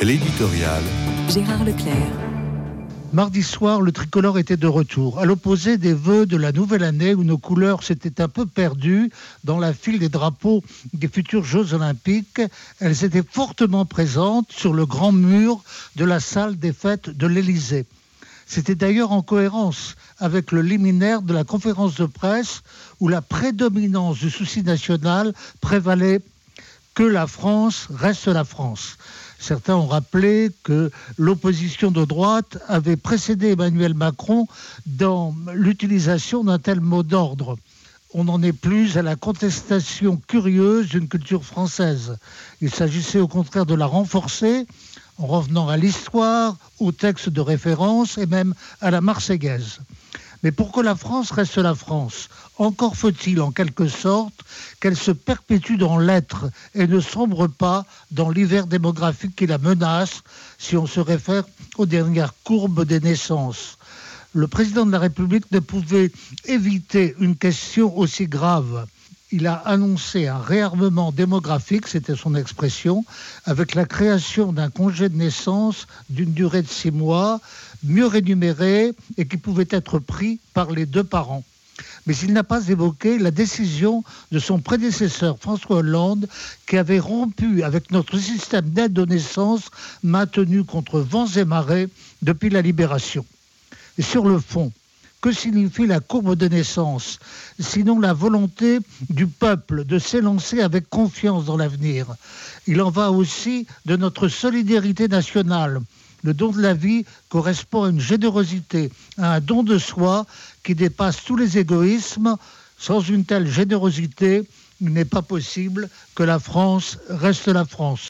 L'éditorial. Gérard Leclerc. Mardi soir, le tricolore était de retour, à l'opposé des vœux de la nouvelle année où nos couleurs s'étaient un peu perdues dans la file des drapeaux des futurs Jeux olympiques. Elles étaient fortement présentes sur le grand mur de la salle des fêtes de l'Élysée. C'était d'ailleurs en cohérence avec le liminaire de la conférence de presse où la prédominance du souci national prévalait que la France reste la France. Certains ont rappelé que l'opposition de droite avait précédé Emmanuel Macron dans l'utilisation d'un tel mot d'ordre. On n'en est plus à la contestation curieuse d'une culture française. Il s'agissait au contraire de la renforcer en revenant à l'histoire, aux textes de référence et même à la marseillaise. Mais pour que la France reste la France, encore faut-il en quelque sorte qu'elle se perpétue dans l'être et ne sombre pas dans l'hiver démographique qui la menace si on se réfère aux dernières courbes des naissances. Le président de la République ne pouvait éviter une question aussi grave il a annoncé un réarmement démographique, c'était son expression, avec la création d'un congé de naissance d'une durée de six mois, mieux rémunéré et qui pouvait être pris par les deux parents. Mais il n'a pas évoqué la décision de son prédécesseur François Hollande qui avait rompu avec notre système d'aide aux naissances maintenu contre vents et marées depuis la libération. Et sur le fond, que signifie la courbe de naissance Sinon la volonté du peuple de s'élancer avec confiance dans l'avenir? Il en va aussi de notre solidarité nationale. Le don de la vie correspond à une générosité, à un don de soi qui dépasse tous les égoïsmes. Sans une telle générosité, il n'est pas possible que la France reste la France.